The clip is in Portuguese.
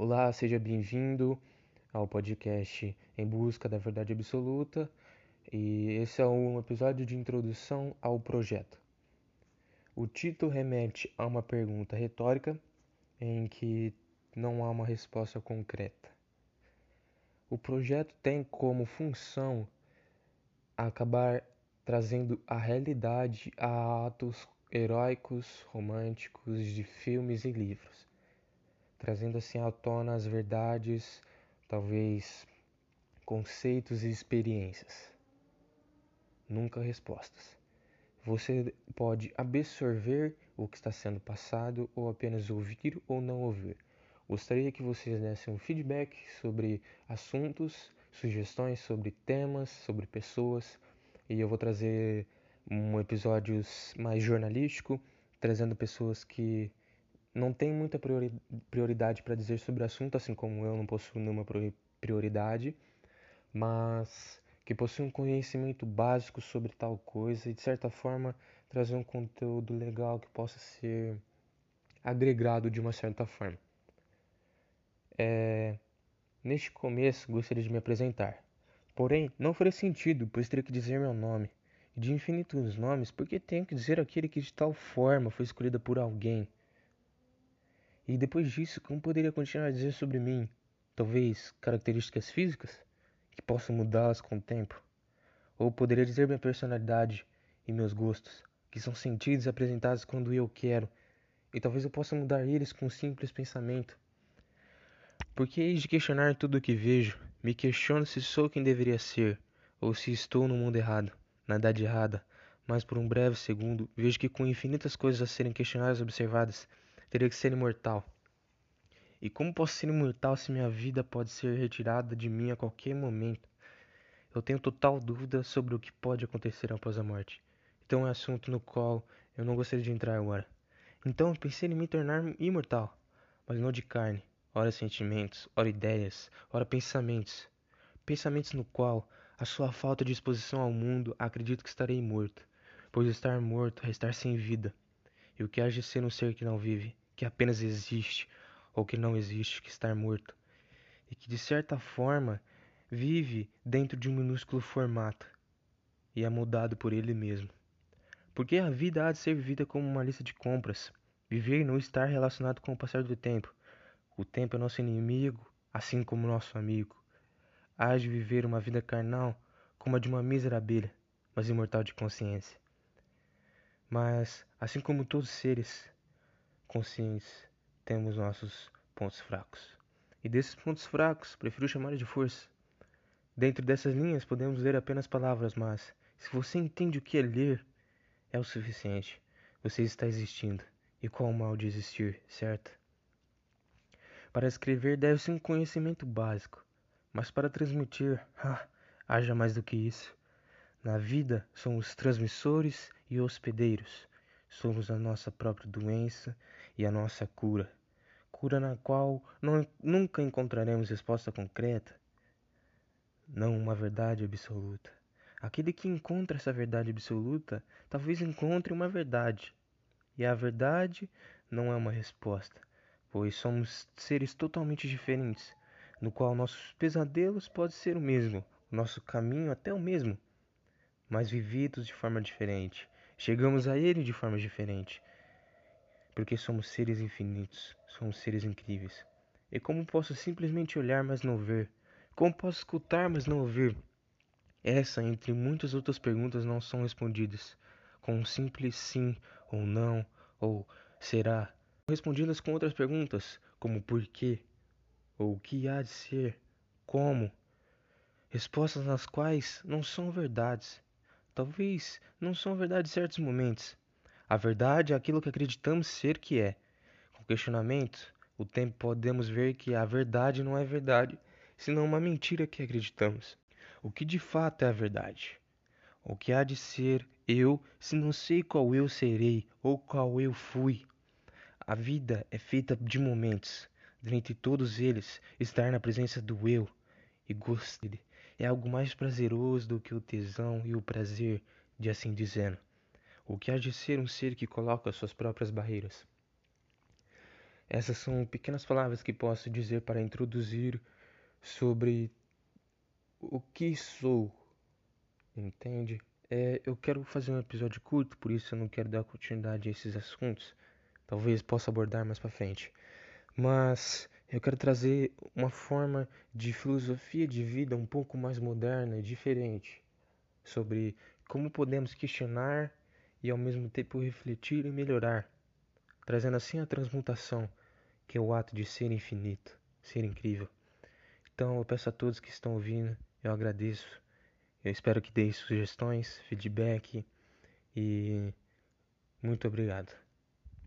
Olá, seja bem-vindo ao podcast Em Busca da Verdade Absoluta. E esse é um episódio de introdução ao projeto. O título remete a uma pergunta retórica em que não há uma resposta concreta. O projeto tem como função acabar trazendo a realidade a atos heróicos, românticos de filmes e livros, trazendo assim à tona as verdades, talvez conceitos e experiências. Nunca respostas. Você pode absorver o que está sendo passado ou apenas ouvir ou não ouvir. Gostaria que vocês dessem um feedback sobre assuntos, sugestões sobre temas, sobre pessoas, e eu vou trazer um episódio mais jornalístico, trazendo pessoas que não têm muita prioridade para dizer sobre o assunto, assim como eu não possuo nenhuma prioridade, mas que possuem um conhecimento básico sobre tal coisa e de certa forma trazer um conteúdo legal que possa ser agregado de uma certa forma. É... Neste começo, gostaria de me apresentar. Porém, não faria sentido, pois teria que dizer meu nome. E de infinitos nomes, porque tenho que dizer aquele que de tal forma foi escolhido por alguém. E depois disso, como poderia continuar a dizer sobre mim? Talvez características físicas, que possam mudá-las com o tempo? Ou poderia dizer minha personalidade e meus gostos, que são sentidos e apresentados quando eu quero, e talvez eu possa mudar eles com um simples pensamento. Porque hei de questionar tudo o que vejo, me questiono se sou quem deveria ser, ou se estou no mundo errado, na idade errada, mas por um breve segundo vejo que com infinitas coisas a serem questionadas e observadas, teria que ser imortal. E como posso ser imortal se minha vida pode ser retirada de mim a qualquer momento? Eu tenho total dúvida sobre o que pode acontecer após a morte. Então é um assunto no qual eu não gostaria de entrar agora. Então pensei em me tornar imortal, mas não de carne, ora sentimentos, ora ideias, ora pensamentos. Pensamentos no qual, a sua falta de exposição ao mundo, acredito que estarei morto, pois estar morto é estar sem vida. E o que há de ser um ser que não vive, que apenas existe, ou que não existe, que estar morto, e que de certa forma vive dentro de um minúsculo formato e é mudado por ele mesmo. Porque a vida há de ser vivida como uma lista de compras, viver e não estar relacionado com o passar do tempo, o tempo é nosso inimigo, assim como nosso amigo. Há de viver uma vida carnal como a de uma mísera abelha, mas imortal de consciência. Mas, assim como todos os seres conscientes, temos nossos pontos fracos. E desses pontos fracos, prefiro chamar de força. Dentro dessas linhas podemos ler apenas palavras, mas se você entende o que é ler, é o suficiente. Você está existindo. E qual o mal de existir, certo? Para escrever deve-se um conhecimento básico, mas para transmitir, haja mais do que isso. Na vida somos transmissores e hospedeiros. Somos a nossa própria doença e a nossa cura. Cura na qual não, nunca encontraremos resposta concreta, não uma verdade absoluta. Aquele que encontra essa verdade absoluta talvez encontre uma verdade. E a verdade não é uma resposta, pois somos seres totalmente diferentes, no qual nossos pesadelos podem ser o mesmo, nosso caminho até o mesmo, mas vividos de forma diferente. Chegamos a ele de forma diferente, porque somos seres infinitos, somos seres incríveis. E como posso simplesmente olhar, mas não ver? Como posso escutar, mas não ouvir? Essa, entre muitas outras perguntas, não são respondidas com um simples sim ou não, ou será, respondidas com outras perguntas, como por quê, ou o que há de ser, como, respostas nas quais não são verdades. Talvez não são verdades em certos momentos. A verdade é aquilo que acreditamos ser que é. Com questionamento, o tempo podemos ver que a verdade não é verdade, senão uma mentira que acreditamos. O que de fato é a verdade? O que há de ser eu se não sei qual eu serei ou qual eu fui? A vida é feita de momentos. Dentre todos eles, estar na presença do eu e gosto dele é algo mais prazeroso do que o tesão e o prazer de assim dizendo. O que há de ser um ser que coloca suas próprias barreiras? Essas são pequenas palavras que posso dizer para introduzir sobre o que sou, entende? É, eu quero fazer um episódio curto, por isso eu não quero dar continuidade a esses assuntos. Talvez possa abordar mais para frente. Mas eu quero trazer uma forma de filosofia de vida um pouco mais moderna e diferente sobre como podemos questionar e ao mesmo tempo refletir e melhorar, trazendo assim a transmutação, que é o ato de ser infinito, ser incrível. Então eu peço a todos que estão ouvindo, eu agradeço. Eu espero que deem sugestões, feedback e muito obrigado.